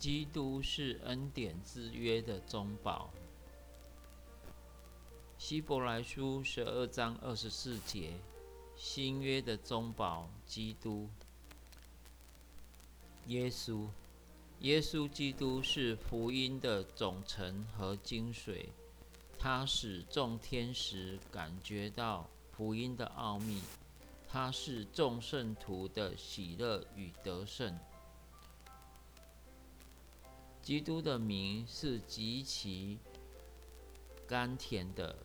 基督是恩典之约的中保。希伯来书十二章二十四节，新约的中保，基督，耶稣，耶稣基督是福音的总成和精髓，他使众天使感觉到福音的奥秘。他是众圣徒的喜乐与得胜。基督的名是极其甘甜的，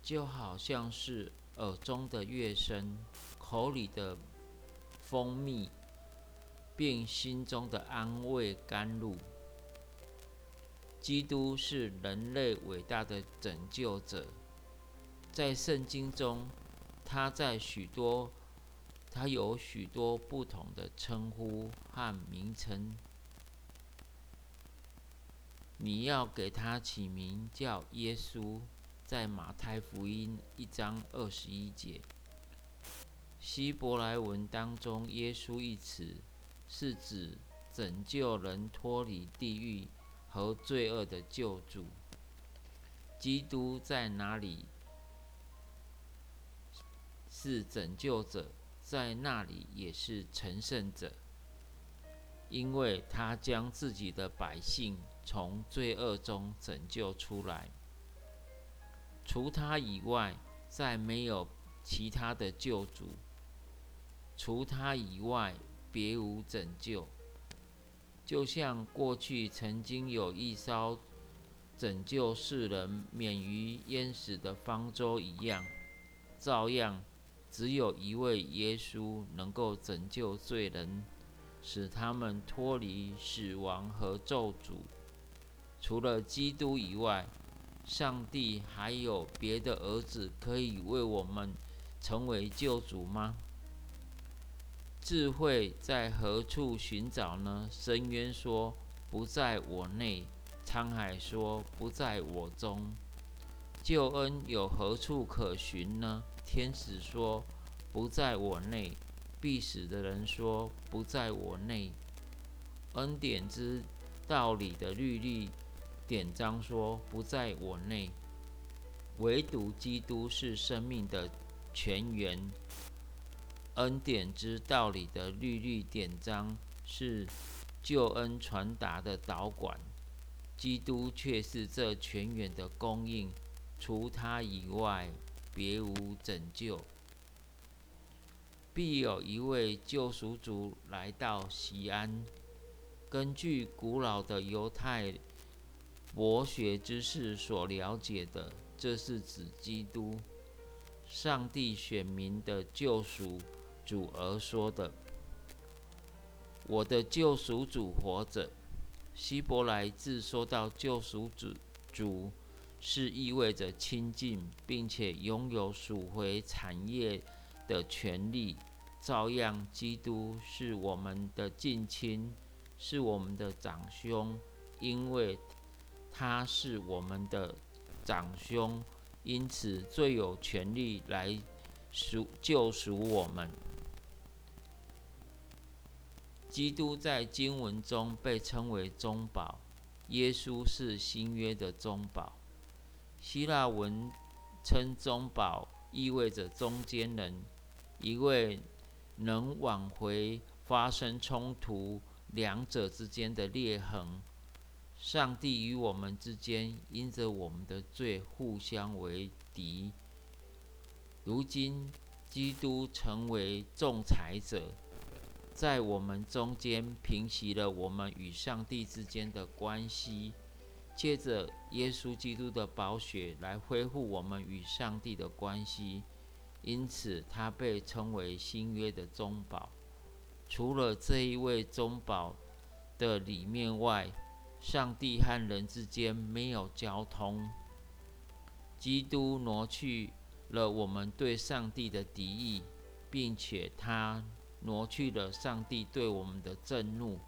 就好像是耳中的乐声，口里的蜂蜜，并心中的安慰甘露。基督是人类伟大的拯救者，在圣经中，他在许多。他有许多不同的称呼和名称。你要给他起名叫耶稣，在马太福音一章二十一节。希伯来文当中，“耶稣”一词是指拯救人脱离地狱和罪恶的救主。基督在哪里是拯救者？在那里也是成圣者，因为他将自己的百姓从罪恶中拯救出来。除他以外，再没有其他的救主；除他以外，别无拯救。就像过去曾经有一艘拯救世人免于淹死的方舟一样，照样。只有一位耶稣能够拯救罪人，使他们脱离死亡和咒诅。除了基督以外，上帝还有别的儿子可以为我们成为救主吗？智慧在何处寻找呢？深渊说不在我内，沧海说不在我中。救恩有何处可寻呢？天使说：“不在我内。”必死的人说：“不在我内。”恩典之道理的律例典章说：“不在我内。”唯独基督是生命的泉源。恩典之道理的律律典章是救恩传达的导管，基督却是这泉源的供应。除他以外。别无拯救，必有一位救赎主来到西安。根据古老的犹太博学之士所了解的，这是指基督，上帝选民的救赎主而说的。我的救赎主活着。希伯来字说到救赎主主。是意味着亲近，并且拥有赎回产业的权利。照样，基督是我们的近亲，是我们的长兄，因为他是我们的长兄，因此最有权利来赎救赎我们。基督在经文中被称为中保，耶稣是新约的中保。希腊文称中保，意味着中间人，一位能挽回发生冲突两者之间的裂痕。上帝与我们之间因着我们的罪互相为敌。如今，基督成为仲裁者，在我们中间平息了我们与上帝之间的关系。借着耶稣基督的宝血来恢复我们与上帝的关系，因此他被称为新约的中保。除了这一位中保的里面外，上帝和人之间没有交通。基督挪去了我们对上帝的敌意，并且他挪去了上帝对我们的震怒。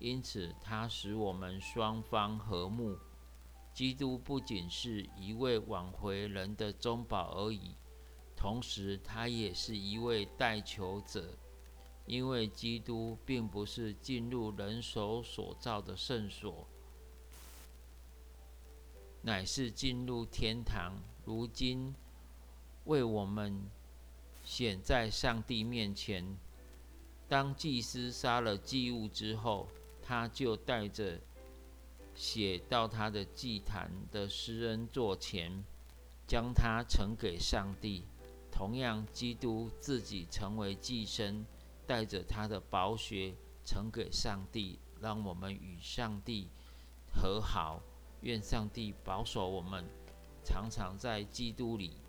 因此，他使我们双方和睦。基督不仅是一位挽回人的中保而已，同时他也是一位代求者。因为基督并不是进入人手所造的圣所，乃是进入天堂。如今为我们显在上帝面前。当祭司杀了祭物之后，他就带着血到他的祭坛的施恩座前，将它呈给上帝。同样，基督自己成为祭牲。带着他的宝血呈给上帝，让我们与上帝和好。愿上帝保守我们，常常在基督里。